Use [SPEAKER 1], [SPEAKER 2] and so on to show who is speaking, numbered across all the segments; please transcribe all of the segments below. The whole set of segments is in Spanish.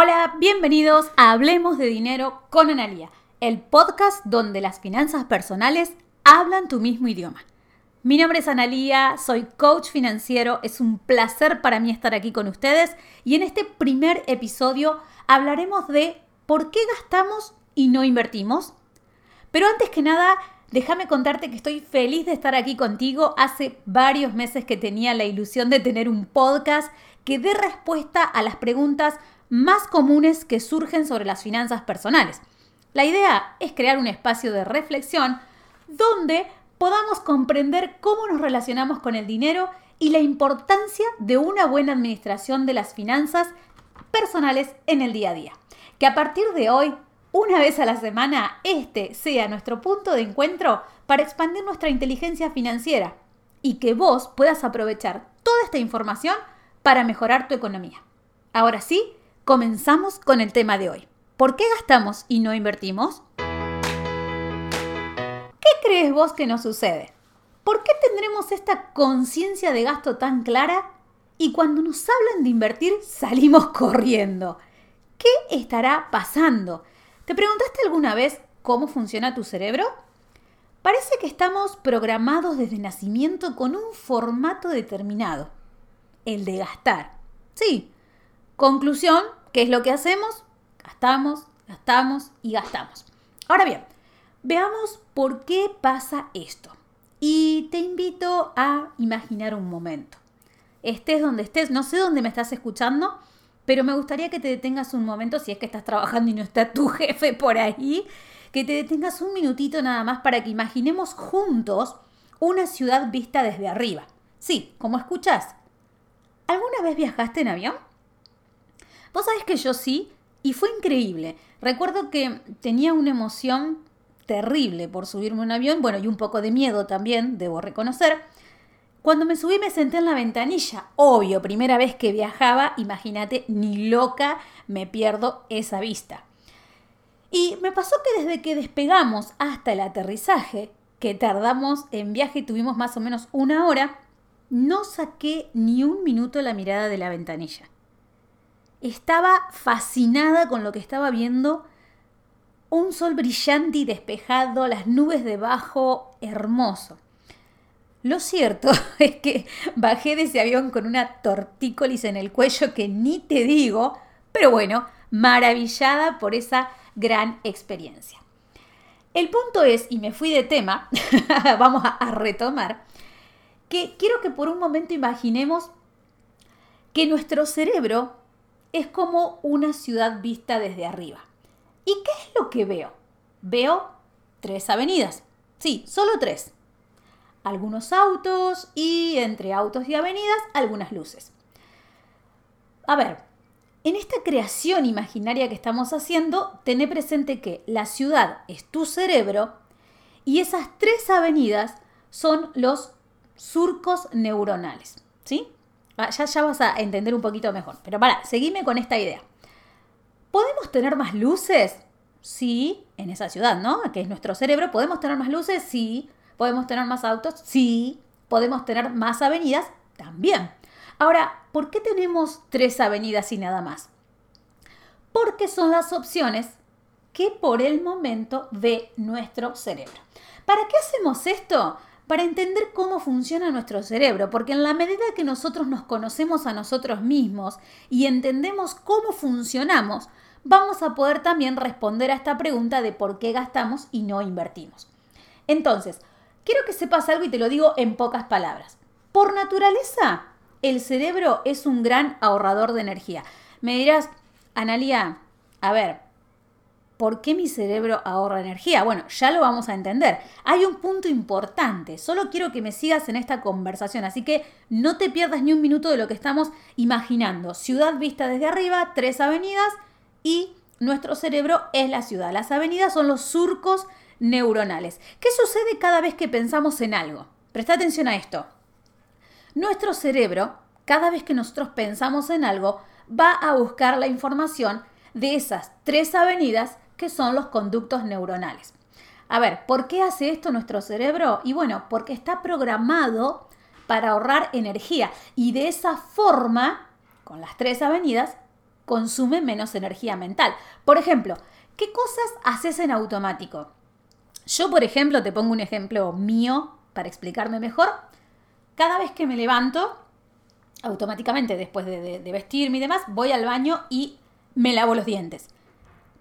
[SPEAKER 1] Hola, bienvenidos a Hablemos de Dinero con Analía, el podcast donde las finanzas personales hablan tu mismo idioma. Mi nombre es Analía, soy coach financiero, es un placer para mí estar aquí con ustedes y en este primer episodio hablaremos de por qué gastamos y no invertimos. Pero antes que nada, déjame contarte que estoy feliz de estar aquí contigo. Hace varios meses que tenía la ilusión de tener un podcast que dé respuesta a las preguntas más comunes que surgen sobre las finanzas personales. La idea es crear un espacio de reflexión donde podamos comprender cómo nos relacionamos con el dinero y la importancia de una buena administración de las finanzas personales en el día a día. Que a partir de hoy, una vez a la semana, este sea nuestro punto de encuentro para expandir nuestra inteligencia financiera y que vos puedas aprovechar toda esta información para mejorar tu economía. Ahora sí, Comenzamos con el tema de hoy. ¿Por qué gastamos y no invertimos? ¿Qué crees vos que nos sucede? ¿Por qué tendremos esta conciencia de gasto tan clara y cuando nos hablan de invertir salimos corriendo? ¿Qué estará pasando? ¿Te preguntaste alguna vez cómo funciona tu cerebro? Parece que estamos programados desde nacimiento con un formato determinado, el de gastar. Sí. Conclusión, ¿Qué es lo que hacemos? Gastamos, gastamos y gastamos. Ahora bien, veamos por qué pasa esto. Y te invito a imaginar un momento. Estés donde estés, no sé dónde me estás escuchando, pero me gustaría que te detengas un momento, si es que estás trabajando y no está tu jefe por ahí, que te detengas un minutito nada más para que imaginemos juntos una ciudad vista desde arriba. Sí, como escuchas. ¿Alguna vez viajaste en avión? Vos sabés que yo sí, y fue increíble. Recuerdo que tenía una emoción terrible por subirme a un avión, bueno, y un poco de miedo también, debo reconocer. Cuando me subí me senté en la ventanilla, obvio, primera vez que viajaba, imagínate, ni loca me pierdo esa vista. Y me pasó que desde que despegamos hasta el aterrizaje, que tardamos en viaje, tuvimos más o menos una hora, no saqué ni un minuto la mirada de la ventanilla. Estaba fascinada con lo que estaba viendo. Un sol brillante y despejado, las nubes debajo, hermoso. Lo cierto es que bajé de ese avión con una tortícolis en el cuello que ni te digo, pero bueno, maravillada por esa gran experiencia. El punto es, y me fui de tema, vamos a, retomar, que quiero que por un momento imaginemos que nuestro cerebro es como una ciudad vista desde arriba. ¿Y qué es lo que veo? Veo tres avenidas. Sí, solo tres. Algunos autos y entre autos y avenidas algunas luces. A ver, en esta creación imaginaria que estamos haciendo, tené presente que la ciudad es tu cerebro y esas tres avenidas son los surcos neuronales. ¿Sí? Ya, ya vas a entender un poquito mejor. Pero para, seguime con esta idea. ¿Podemos tener más luces? Sí, en esa ciudad, ¿no? Que es nuestro cerebro. ¿Podemos tener más luces? Sí. ¿Podemos tener más autos? Sí. ¿Podemos tener más avenidas? También. Ahora, ¿por qué tenemos tres avenidas y nada más? Porque son las opciones que por el momento ve nuestro cerebro. ¿Para qué hacemos esto? Para entender cómo funciona nuestro cerebro, porque en la medida que nosotros nos conocemos a nosotros mismos y entendemos cómo funcionamos, vamos a poder también responder a esta pregunta de por qué gastamos y no invertimos. Entonces, quiero que sepas algo y te lo digo en pocas palabras. Por naturaleza, el cerebro es un gran ahorrador de energía. Me dirás, Analia, a ver, ¿Por qué mi cerebro ahorra energía? Bueno, ya lo vamos a entender. Hay un punto importante, solo quiero que me sigas en esta conversación, así que no te pierdas ni un minuto de lo que estamos imaginando. Ciudad vista desde arriba, tres avenidas y nuestro cerebro es la ciudad. Las avenidas son los surcos neuronales. ¿Qué sucede cada vez que pensamos en algo? Presta atención a esto. Nuestro cerebro, cada vez que nosotros pensamos en algo, va a buscar la información de esas tres avenidas que son los conductos neuronales. A ver, ¿por qué hace esto nuestro cerebro? Y bueno, porque está programado para ahorrar energía y de esa forma, con las tres avenidas, consume menos energía mental. Por ejemplo, ¿qué cosas haces en automático? Yo, por ejemplo, te pongo un ejemplo mío para explicarme mejor. Cada vez que me levanto, automáticamente después de, vestirme y demás, voy al baño y me lavo los dientes.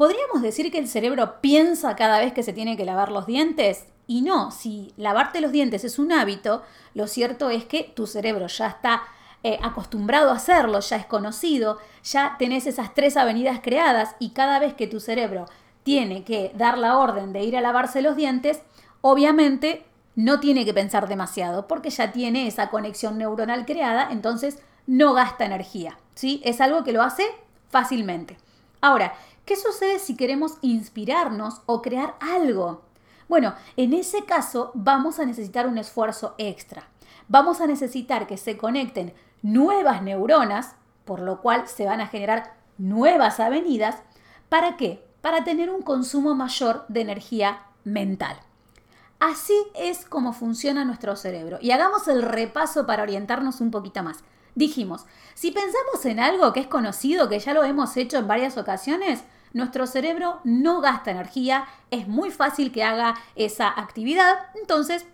[SPEAKER 1] ¿Podríamos decir que el cerebro piensa cada vez que se tiene que lavar los dientes? Y no, si lavarte los dientes es un hábito, lo cierto es que tu cerebro ya está eh, acostumbrado a hacerlo, ya es conocido, ya tenés esas tres avenidas creadas y cada vez que tu cerebro tiene que dar la orden de ir a lavarse los dientes, obviamente no tiene que pensar demasiado porque ya tiene esa conexión neuronal creada, entonces no gasta energía, ¿sí? Es algo que lo hace fácilmente. Ahora, ¿qué sucede si queremos inspirarnos o crear algo? Bueno, en ese caso vamos a necesitar un esfuerzo extra. Vamos a necesitar que se conecten nuevas neuronas, por lo cual se van a generar nuevas avenidas. ¿Para qué? Para tener un consumo mayor de energía mental. Así es como funciona nuestro cerebro. Y hagamos el repaso para orientarnos un poquito más. Dijimos, si pensamos en algo que es conocido, que ya lo hemos hecho en varias ocasiones, nuestro cerebro no gasta energía, es muy fácil que haga esa actividad, entonces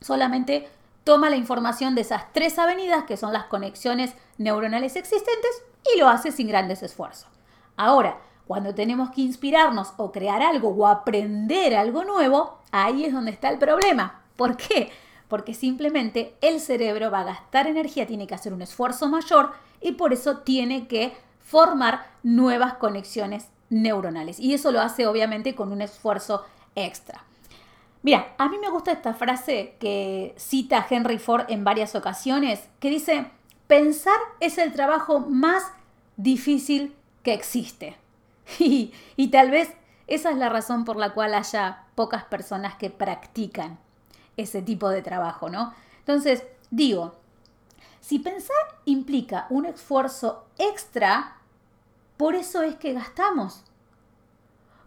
[SPEAKER 1] solamente toma la información de esas tres avenidas, que son las conexiones neuronales existentes, y lo hace sin grandes esfuerzos. Ahora, cuando tenemos que inspirarnos o crear algo o aprender algo nuevo, ahí es donde está el problema. ¿Por qué? Porque simplemente el cerebro va a gastar energía, tiene que hacer un esfuerzo mayor y por eso tiene que formar nuevas conexiones neuronales. Y eso lo hace obviamente con un esfuerzo extra. Mira, a mí me gusta esta frase que cita Henry Ford en varias ocasiones, que dice, pensar es el trabajo más difícil que existe. Y, tal vez esa es la razón por la cual haya pocas personas que practican ese tipo de trabajo, ¿no? Entonces, digo, si pensar implica un esfuerzo extra, por eso es que gastamos.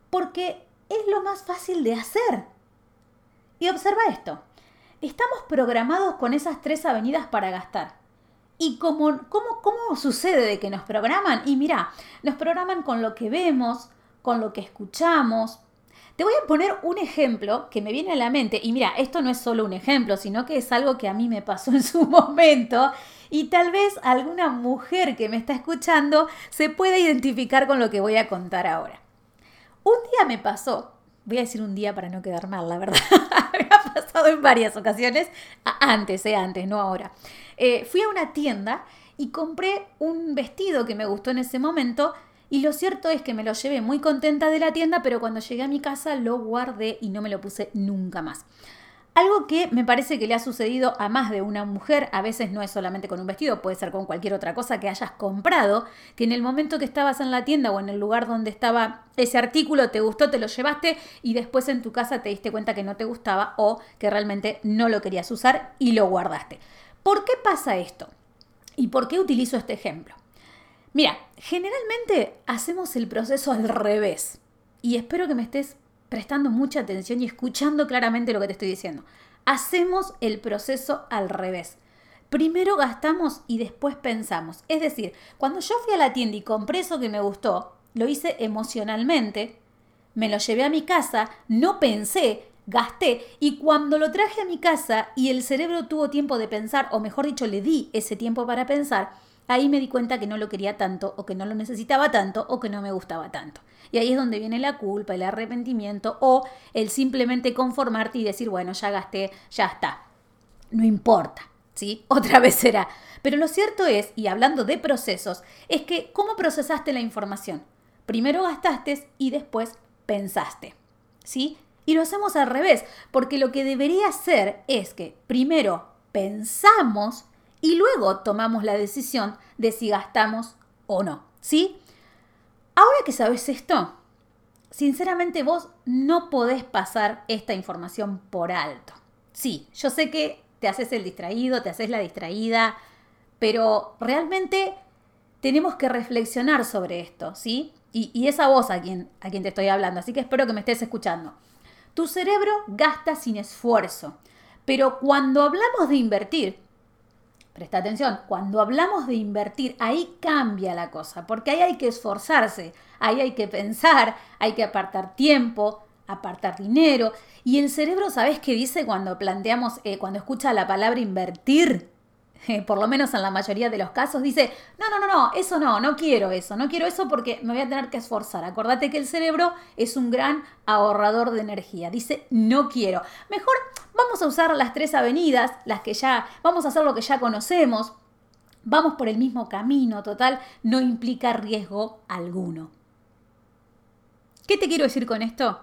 [SPEAKER 1] Porque es lo más fácil de hacer. Y observa esto. Estamos programados con esas tres avenidas para gastar. ¿Y cómo, cómo, cómo sucede de que nos programan? Y mira, nos programan con lo que vemos, con lo que escuchamos. Te voy a poner un ejemplo que me viene a la mente. Y mira, esto no es solo un ejemplo, sino que es algo que a mí me pasó en su momento. Y tal vez alguna mujer que me está escuchando se pueda identificar con lo que voy a contar ahora. Un día me pasó, voy a decir un día para no quedar mal, la verdad. me ha pasado en varias ocasiones, antes, eh, antes, no ahora. Eh, fui a una tienda y compré un vestido que me gustó en ese momento y lo cierto es que me lo llevé muy contenta de la tienda, pero cuando llegué a mi casa lo guardé y no me lo puse nunca más. Algo que me parece que le ha sucedido a más de una mujer, a veces no es solamente con un vestido, puede ser con cualquier otra cosa que hayas comprado, que en el momento que estabas en la tienda o en el lugar donde estaba ese artículo te gustó, te lo llevaste y después en tu casa te diste cuenta que no te gustaba o que realmente no lo querías usar y lo guardaste. ¿Por qué pasa esto? ¿Y por qué utilizo este ejemplo? Mira, generalmente hacemos el proceso al revés. Y espero que me estés prestando mucha atención y escuchando claramente lo que te estoy diciendo. Hacemos el proceso al revés. Primero gastamos y después pensamos. Es decir, cuando yo fui a la tienda y compré eso que me gustó, lo hice emocionalmente, me lo llevé a mi casa, no pensé, gasté y cuando lo traje a mi casa y el cerebro tuvo tiempo de pensar, o mejor dicho, le di ese tiempo para pensar, ahí me di cuenta que no lo quería tanto o que no lo necesitaba tanto o que no me gustaba tanto. Y ahí es donde viene la culpa, el arrepentimiento o el simplemente conformarte y decir, bueno, ya gasté, ya está. No importa, ¿sí? Otra vez será. Pero lo cierto es, y hablando de procesos, es que ¿cómo procesaste la información? Primero gastaste y después pensaste, ¿sí? Y lo hacemos al revés, porque lo que debería ser es que primero pensamos y luego tomamos la decisión de si gastamos o no. ¿Sí? Ahora que sabes esto, sinceramente vos no podés pasar esta información por alto. Sí, yo sé que te haces el distraído, te haces la distraída, pero realmente tenemos que reflexionar sobre esto, ¿sí? Y, es a vos a quien, a quien te estoy hablando, así que espero que me estés escuchando. Tu cerebro gasta sin esfuerzo, pero cuando hablamos de invertir, Presta atención, cuando hablamos de invertir, ahí cambia la cosa, porque ahí hay que esforzarse, ahí hay que pensar, hay que apartar tiempo, apartar dinero. Y el cerebro, ¿sabes qué dice cuando planteamos, eh, cuando escucha la palabra invertir? por lo menos en la mayoría de los casos, dice, no, no, no, no, eso no, no quiero eso, no quiero eso porque me voy a tener que esforzar. Acordate que el cerebro es un gran ahorrador de energía. Dice, no quiero. Mejor vamos a usar las tres avenidas, las que ya, vamos a hacer lo que ya conocemos, vamos por el mismo camino, total, no implica riesgo alguno. ¿Qué te quiero decir con esto?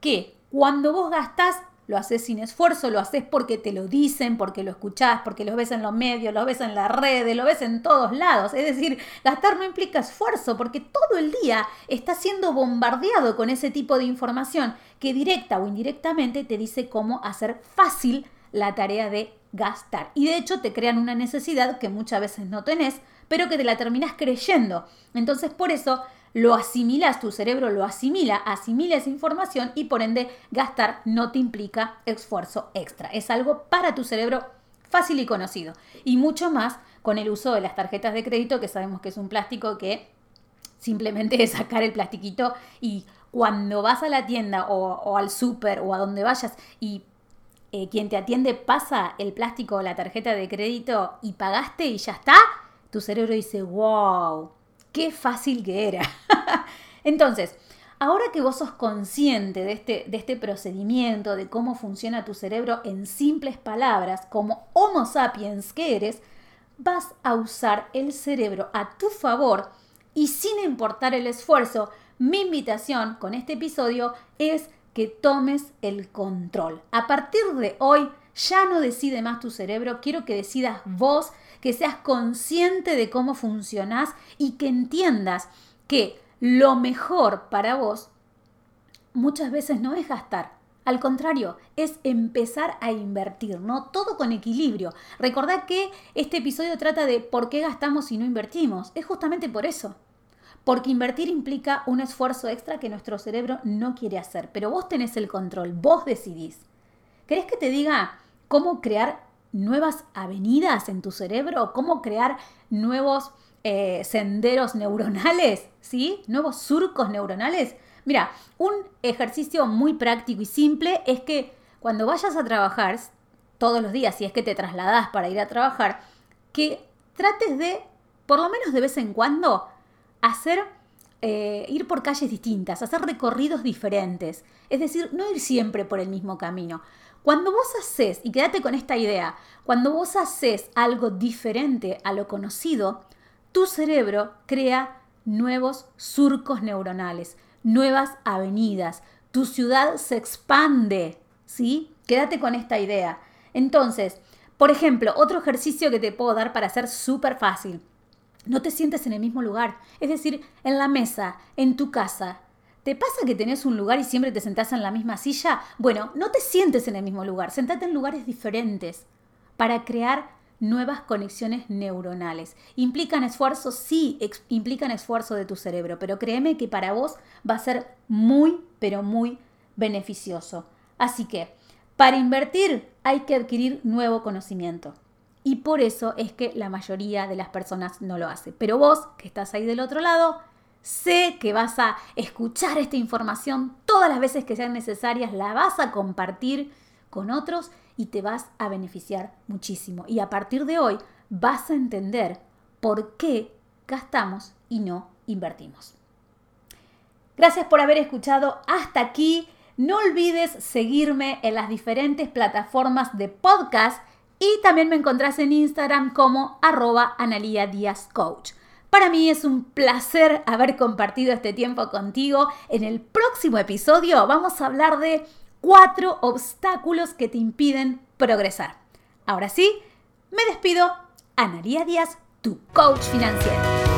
[SPEAKER 1] Que cuando vos gastás lo haces sin esfuerzo, lo haces porque te lo dicen, porque lo escuchás, porque lo ves en los medios, lo ves en las redes, lo ves en todos lados. Es decir, gastar no implica esfuerzo porque todo el día estás siendo bombardeado con ese tipo de información que directa o indirectamente te dice cómo hacer fácil la tarea de gastar. Y de hecho te crean una necesidad que muchas veces no tenés, pero que te la terminas creyendo. Entonces por eso lo asimilas, tu cerebro lo asimila, asimila esa información y por ende gastar no te implica esfuerzo extra. Es algo para tu cerebro fácil y conocido. Y mucho más con el uso de las tarjetas de crédito, que sabemos que es un plástico que simplemente es sacar el plastiquito y cuando vas a la tienda o, al súper o a donde vayas y eh, quien te atiende pasa el plástico o la tarjeta de crédito y pagaste y ya está, tu cerebro dice, wow, qué fácil que era. Entonces, ahora que vos sos consciente de este, de este procedimiento, de cómo funciona tu cerebro en simples palabras, como Homo sapiens que eres, vas a usar el cerebro a tu favor y sin importar el esfuerzo, mi invitación con este episodio es que tomes el control. A partir de hoy ya no decide más tu cerebro, quiero que decidas vos que seas consciente de cómo funcionás y que entiendas que lo mejor para vos muchas veces no es gastar. Al contrario, es empezar a invertir, ¿no? Todo con equilibrio. Recordad que este episodio trata de por qué gastamos y no invertimos. Es justamente por eso. Porque invertir implica un esfuerzo extra que nuestro cerebro no quiere hacer. Pero vos tenés el control, vos decidís. ¿Querés que te diga cómo crear nuevas avenidas en tu cerebro, cómo crear nuevos eh, senderos neuronales, ¿sí? Nuevos surcos neuronales. Mira, un ejercicio muy práctico y simple es que cuando vayas a trabajar, todos los días, si es que te trasladas para ir a trabajar, que trates de, por lo menos de vez en cuando, hacer, eh, ir por calles distintas, hacer recorridos diferentes. Es decir, no ir siempre por el mismo camino. Cuando vos haces, y quédate con esta idea, cuando vos haces algo diferente a lo conocido, tu cerebro crea nuevos surcos neuronales, nuevas avenidas, tu ciudad se expande, ¿sí? Quédate con esta idea. Entonces, por ejemplo, otro ejercicio que te puedo dar para hacer súper fácil. No te sientes en el mismo lugar, es decir, en la mesa, en tu casa, ¿Te pasa que tenés un lugar y siempre te sentás en la misma silla? Bueno, no te sientes en el mismo lugar, sentate en lugares diferentes para crear nuevas conexiones neuronales. ¿Implican esfuerzo? Sí, implican esfuerzo de tu cerebro, pero créeme que para vos va a ser muy, pero muy beneficioso. Así que, para invertir hay que adquirir nuevo conocimiento. Y por eso es que la mayoría de las personas no lo hace. Pero vos, que estás ahí del otro lado, Sé que vas a escuchar esta información todas las veces que sean necesarias, la vas a compartir con otros y te vas a beneficiar muchísimo. Y a partir de hoy vas a entender por qué gastamos y no invertimos. Gracias por haber escuchado hasta aquí. No olvides seguirme en las diferentes plataformas de podcast y también me encontrás en Instagram como arroba Analia Díaz Coach. Para mí es un placer haber compartido este tiempo contigo. En el próximo episodio vamos a hablar de cuatro obstáculos que te impiden progresar. Ahora sí, me despido. Analia Díaz, tu coach financiero.